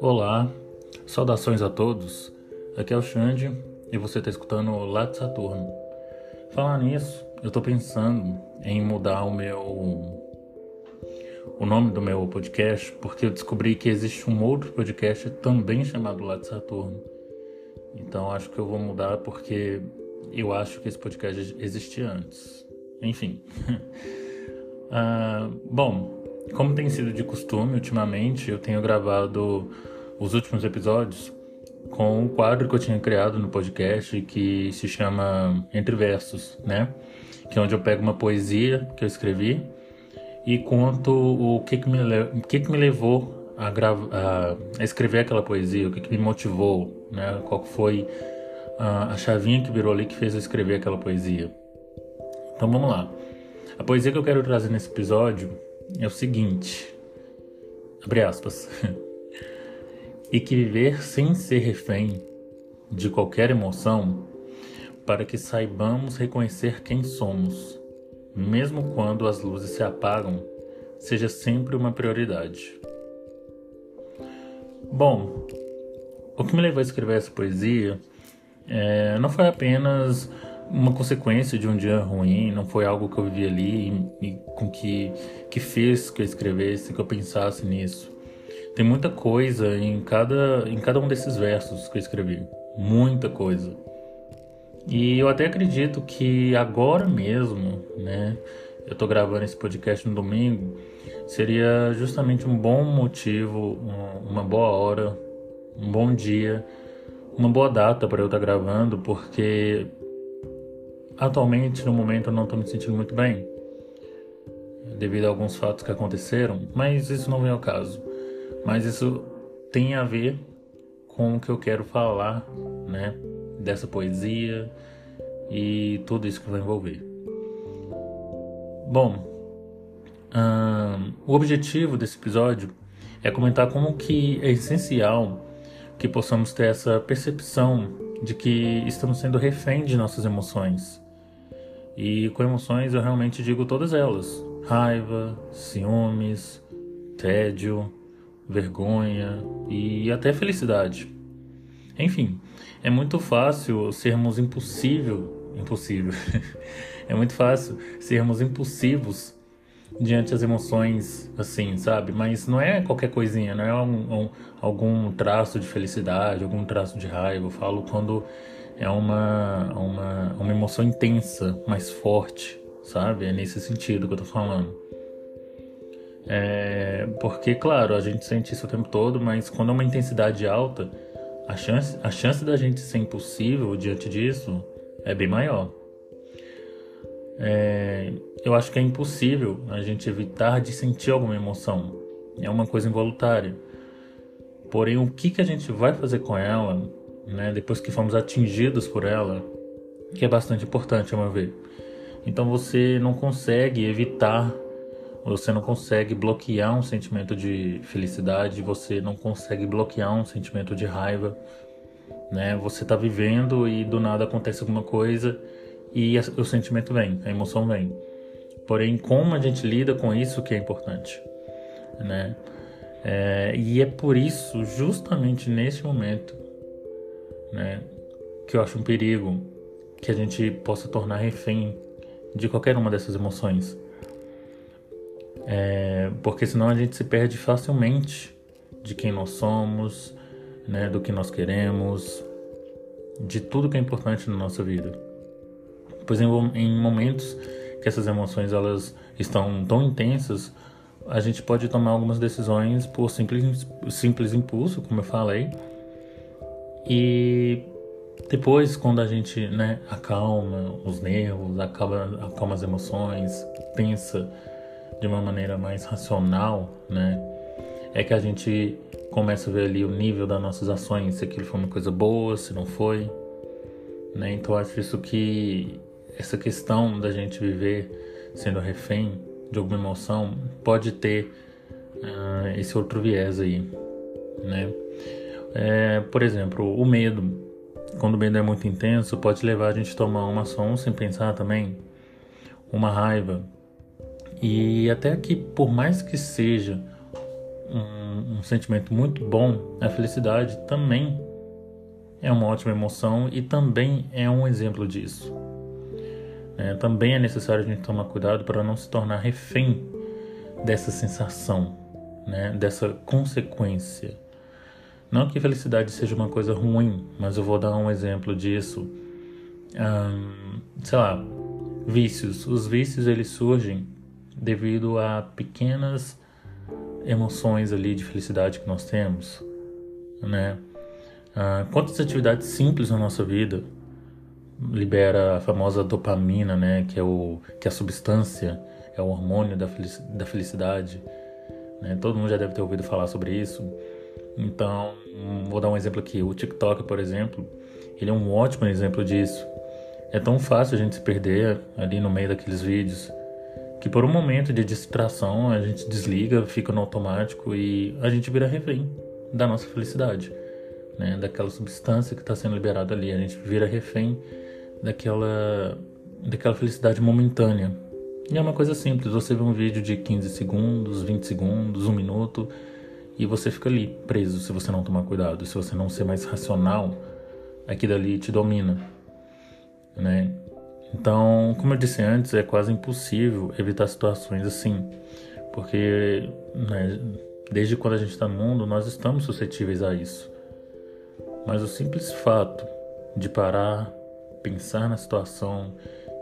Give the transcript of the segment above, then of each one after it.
Olá, saudações a todos. Aqui é o Xande e você está escutando o Lato Saturno. Falar nisso, eu estou pensando em mudar o meu o nome do meu podcast porque eu descobri que existe um outro podcast também chamado Lato Saturno. Então acho que eu vou mudar porque eu acho que esse podcast existia antes. Enfim. uh, bom, como tem sido de costume ultimamente, eu tenho gravado os últimos episódios com um quadro que eu tinha criado no podcast que se chama Entre Versos, né? Que é onde eu pego uma poesia que eu escrevi e conto o que que me, o que que me levou a, a, a escrever aquela poesia, o que que me motivou, né? Qual foi a, a chavinha que virou ali que fez eu escrever aquela poesia. Então vamos lá. A poesia que eu quero trazer nesse episódio é o seguinte: abre aspas. e que viver sem ser refém de qualquer emoção, para que saibamos reconhecer quem somos, mesmo quando as luzes se apagam, seja sempre uma prioridade. Bom, o que me levou a escrever essa poesia é, não foi apenas uma consequência de um dia ruim, não foi algo que eu vivi ali e, e com que, que fez que eu escrevesse, que eu pensasse nisso. Tem muita coisa em cada, em cada um desses versos que eu escrevi. Muita coisa. E eu até acredito que agora mesmo, né? Eu tô gravando esse podcast no domingo. Seria justamente um bom motivo, uma boa hora, um bom dia, uma boa data para eu estar tá gravando, porque atualmente, no momento, eu não estou me sentindo muito bem devido a alguns fatos que aconteceram, mas isso não vem ao caso. Mas isso tem a ver com o que eu quero falar, né? Dessa poesia e tudo isso que vai envolver. Bom, hum, o objetivo desse episódio é comentar como que é essencial que possamos ter essa percepção de que estamos sendo refém de nossas emoções. E com emoções eu realmente digo todas elas: raiva, ciúmes, tédio, vergonha e até felicidade. Enfim, é muito fácil sermos impossível, impossível. é muito fácil sermos impulsivos diante das emoções, assim, sabe? Mas não é qualquer coisinha, não é um, um, algum traço de felicidade, algum traço de raiva. Eu falo quando é uma, uma, uma emoção intensa, mais forte, sabe? É nesse sentido que eu tô falando. É, porque, claro, a gente sente isso o tempo todo, mas quando é uma intensidade alta, a chance, a chance da gente ser impossível diante disso é bem maior. É, eu acho que é impossível a gente evitar de sentir alguma emoção. É uma coisa involuntária. Porém, o que, que a gente vai fazer com ela, né, depois que fomos atingidos por ela, que é bastante importante, a meu ver. Então você não consegue evitar você não consegue bloquear um sentimento de felicidade, você não consegue bloquear um sentimento de raiva, né? Você está vivendo e do nada acontece alguma coisa e o sentimento vem, a emoção vem. Porém, como a gente lida com isso que é importante, né? É, e é por isso, justamente nesse momento, né, que eu acho um perigo que a gente possa tornar refém de qualquer uma dessas emoções. É, porque senão a gente se perde facilmente de quem nós somos, né, do que nós queremos, de tudo que é importante na nossa vida. Pois em, em momentos que essas emoções elas estão tão intensas, a gente pode tomar algumas decisões por simples, simples impulso, como eu falei, e depois, quando a gente né, acalma os nervos, acalma, acalma as emoções, pensa de uma maneira mais racional, né? É que a gente começa a ver ali o nível das nossas ações, se aquilo foi uma coisa boa, se não foi, né? Então acho isso que essa questão da gente viver sendo refém de alguma emoção pode ter uh, esse outro viés aí, né? É, por exemplo, o medo. Quando o medo é muito intenso, pode levar a gente a tomar uma ação sem pensar também. Uma raiva E até que, por mais que seja um, um sentimento muito bom, a felicidade também é uma ótima emoção e também é um exemplo disso. É, também é necessário a gente tomar cuidado para não se tornar refém dessa sensação, né, dessa consequência. Não que felicidade seja uma coisa ruim, mas eu vou dar um exemplo disso. Um, sei lá, vícios. Os vícios eles surgem devido a pequenas emoções ali de felicidade que nós temos, né? Quantas atividades simples na nossa vida libera a famosa dopamina, né? Que é o que é a substância, é o hormônio da, da felicidade. Né? Todo mundo já deve ter ouvido falar sobre isso. Então, vou dar um exemplo aqui. O TikTok, por exemplo, ele é um ótimo exemplo disso. É tão fácil a gente se perder ali no meio daqueles vídeos que por um momento de distração a gente desliga, fica no automático e a gente vira refém da nossa felicidade, né? Daquela substância que está sendo liberada ali, a gente vira refém daquela daquela felicidade momentânea. E é uma coisa simples, você vê um vídeo de 15 segundos, 20 segundos, um minuto e você fica ali preso se você não tomar cuidado, se você não ser mais racional, aquilo ali te domina, né? Então, como eu disse antes, é quase impossível evitar situações assim, porque né, desde quando a gente está no mundo, nós estamos suscetíveis a isso. Mas o simples fato de parar, pensar na situação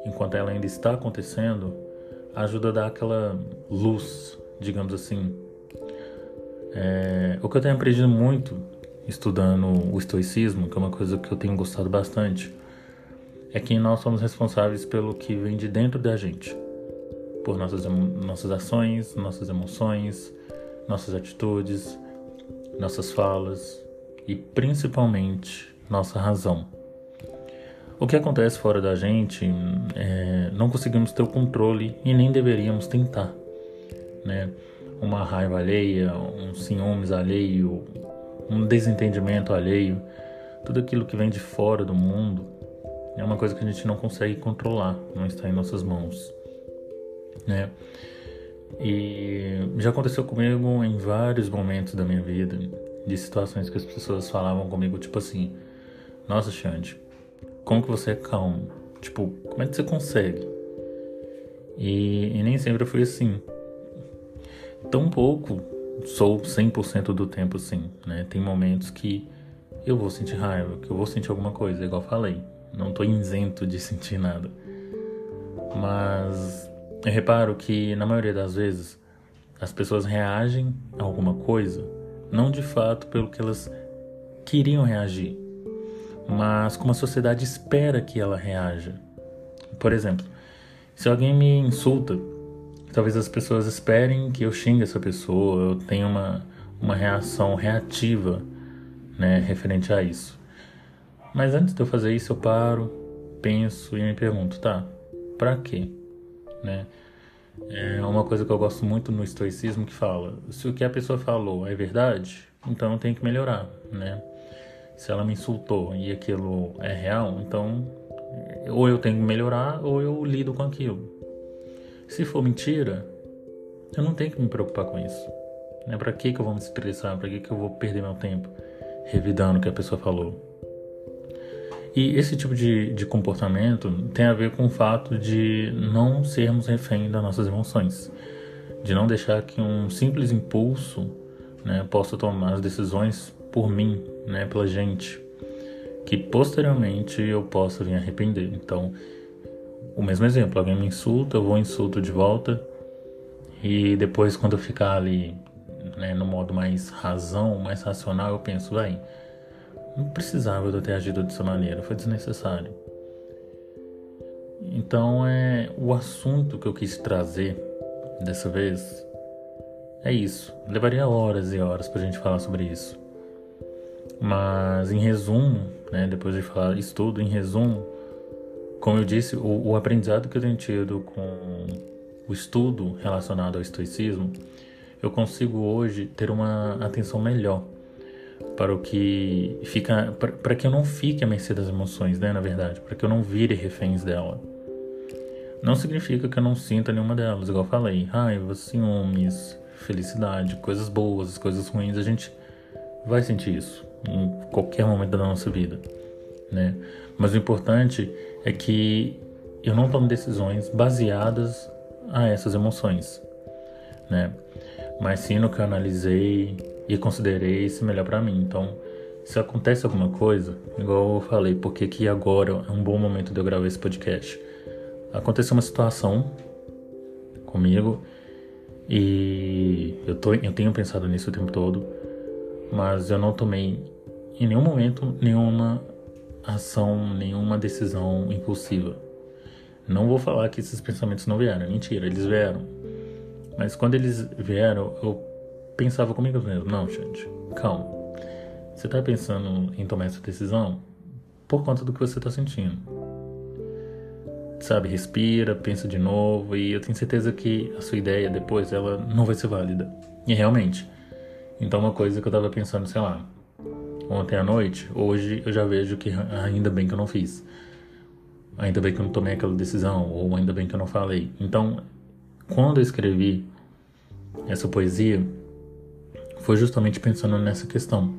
enquanto ela ainda está acontecendo, ajuda a dar aquela luz, digamos assim. É, o que eu tenho aprendido muito estudando o estoicismo, que é uma coisa que eu tenho gostado bastante, é que nós somos responsáveis pelo que vem de dentro da gente, por nossas, nossas ações, nossas emoções, nossas atitudes, nossas falas e principalmente nossa razão. O que acontece fora da gente, é, não conseguimos ter o controle e nem deveríamos tentar, né? Uma raiva alheia, um ciúmes alheio, um desentendimento alheio, tudo aquilo que vem de fora do mundo é uma coisa que a gente não consegue controlar, não está em nossas mãos, né? E já aconteceu comigo em vários momentos da minha vida, de situações que as pessoas falavam comigo, tipo assim: Nossa, Xande, como que você é calmo? Tipo, como é que você consegue? E, e nem sempre eu fui assim. Tão pouco sou 100% do tempo assim, né? Tem momentos que eu vou sentir raiva, que eu vou sentir alguma coisa, igual falei. Não estou isento de sentir nada. Mas eu reparo que na maioria das vezes as pessoas reagem a alguma coisa não de fato pelo que elas queriam reagir, mas como a sociedade espera que ela reaja. Por exemplo, se alguém me insulta, talvez as pessoas esperem que eu xingue essa pessoa, eu tenha uma, uma reação reativa né, referente a isso. Mas antes de eu fazer isso, eu paro, penso e me pergunto, tá, pra quê? Né? É uma coisa que eu gosto muito no estoicismo que fala, se o que a pessoa falou é verdade, então eu tenho que melhorar, né? Se ela me insultou e aquilo é real, então ou eu tenho que melhorar ou eu lido com aquilo. Se for mentira, eu não tenho que me preocupar com isso. Né? Para que, que eu vou me estressar? Para que, que eu vou perder meu tempo revidando o que a pessoa falou? E esse tipo de, de comportamento tem a ver com o fato de não sermos refém das nossas emoções, de não deixar que um simples impulso né, possa tomar as decisões por mim, né, pela gente, que posteriormente eu possa vir arrepender. Então, o mesmo exemplo, alguém me insulta, eu vou insulto de volta, e depois quando eu ficar ali né, no modo mais razão, mais racional, eu penso, vai não precisava eu ter agido dessa maneira, foi desnecessário. Então é o assunto que eu quis trazer dessa vez é isso. Levaria horas e horas pra gente falar sobre isso. Mas em resumo, né, depois de falar isso tudo, em resumo, como eu disse, o, o aprendizado que eu tenho tido com o estudo relacionado ao estoicismo, eu consigo hoje ter uma atenção melhor para o que fica para que eu não fique à mercê das emoções, né, na verdade, para que eu não vire reféns dela. não significa que eu não sinta nenhuma delas, igual eu falei, raiva, ciúmes, felicidade, coisas boas, coisas ruins, a gente vai sentir isso em qualquer momento da nossa vida, né? Mas o importante é que eu não tomo decisões baseadas a essas emoções, né? Mas sim no que eu analisei e considerei se melhor para mim. Então, se acontece alguma coisa, igual eu falei, porque que agora é um bom momento de eu gravar esse podcast. Aconteceu uma situação comigo e eu, tô, eu tenho pensado nisso o tempo todo, mas eu não tomei em nenhum momento nenhuma ação, nenhuma decisão impulsiva. Não vou falar que esses pensamentos não vieram, mentira, eles vieram. Mas quando eles vieram, eu pensava comigo mesmo, não, gente, calma. Você tá pensando em tomar essa decisão por conta do que você tá sentindo. Sabe, respira, pensa de novo e eu tenho certeza que a sua ideia depois ela não vai ser válida. E realmente. Então uma coisa que eu tava pensando, sei lá, ontem à noite, hoje eu já vejo que ainda bem que eu não fiz. Ainda bem que eu não tomei aquela decisão, ou ainda bem que eu não falei. Então, quando eu escrevi essa poesia, foi justamente pensando nessa questão.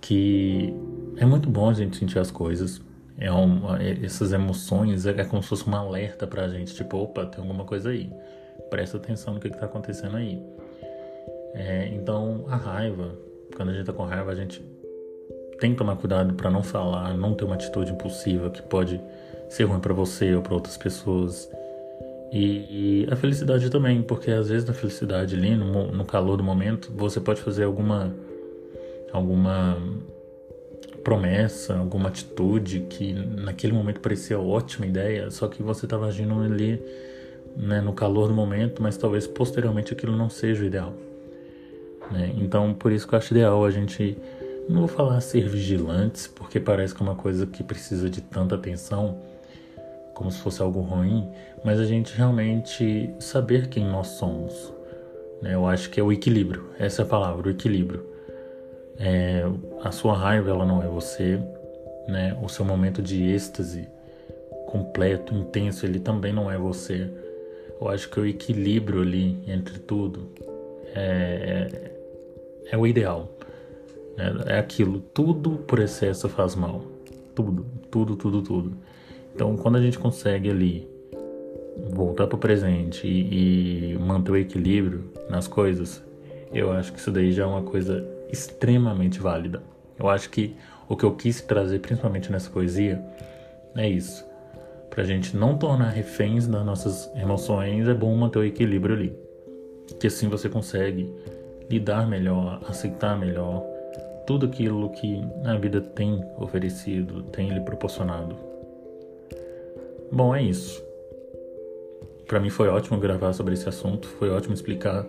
Que é muito bom a gente sentir as coisas. É uma, é, essas emoções é, como se fosse um alerta pra gente. Tipo, opa, tem alguma coisa aí. Presta atenção no que, que tá acontecendo aí. É, então, a raiva, quando a gente tá com raiva, a gente tem que tomar cuidado para não falar, não ter uma atitude impulsiva que pode ser ruim para você ou para outras pessoas. E, e, a felicidade também, porque às vezes na felicidade ali, no, no calor do momento, você pode fazer alguma alguma promessa, alguma atitude que naquele momento parecia ótima ideia, só que você estava agindo ali né, no calor do momento, mas talvez posteriormente aquilo não seja o ideal. Né? Então, por isso que eu acho ideal a gente não vou falar ser vigilantes, porque parece que é uma coisa que precisa de tanta atenção, como se fosse algo ruim, mas a gente realmente saber quem nós somos. Né? Eu acho que é o equilíbrio, essa é a palavra, o equilíbrio. É, a sua raiva ela não é você, né? o seu momento de êxtase completo, intenso, ele também não é você. Eu acho que o equilíbrio ali entre tudo é, é, é o ideal. É, é aquilo, tudo por excesso faz mal. Tudo, tudo, tudo, tudo. Então, quando a gente consegue ali voltar para o presente e, e, manter o equilíbrio nas coisas, eu acho que isso daí já é uma coisa extremamente válida. Eu acho que o que eu quis trazer, principalmente nessa poesia, é isso. Para a gente não tornar reféns das nossas emoções, é bom manter o equilíbrio ali. Que assim você consegue lidar melhor, aceitar melhor tudo aquilo que a vida tem oferecido, tem lhe proporcionado. Bom, é isso. Para mim foi ótimo gravar sobre esse assunto, foi ótimo explicar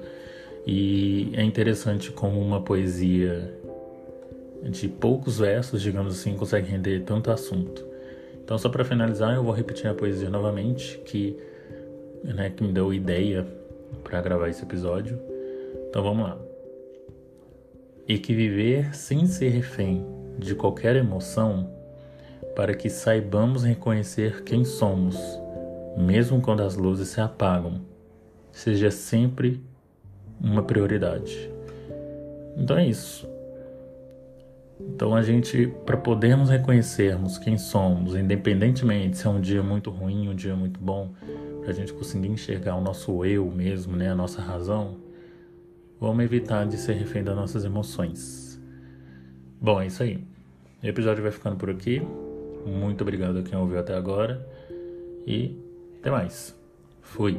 e é interessante como uma poesia de poucos versos, digamos assim, consegue render tanto assunto. Então, só para finalizar, eu vou repetir a poesia novamente, que, né, que me deu ideia para gravar esse episódio. Então, vamos lá e que viver sem ser refém de qualquer emoção, para que saibamos reconhecer quem somos, mesmo quando as luzes se apagam, seja sempre uma prioridade. Então é isso. Então a gente, para podermos reconhecermos quem somos, independentemente se é um dia muito ruim, um dia muito bom, para a gente conseguir enxergar o nosso eu mesmo, né, a nossa razão, Vamos evitar de ser refém das nossas emoções. Bom, é isso aí. O episódio vai ficando por aqui. Muito obrigado a quem ouviu até agora. E até mais. Fui.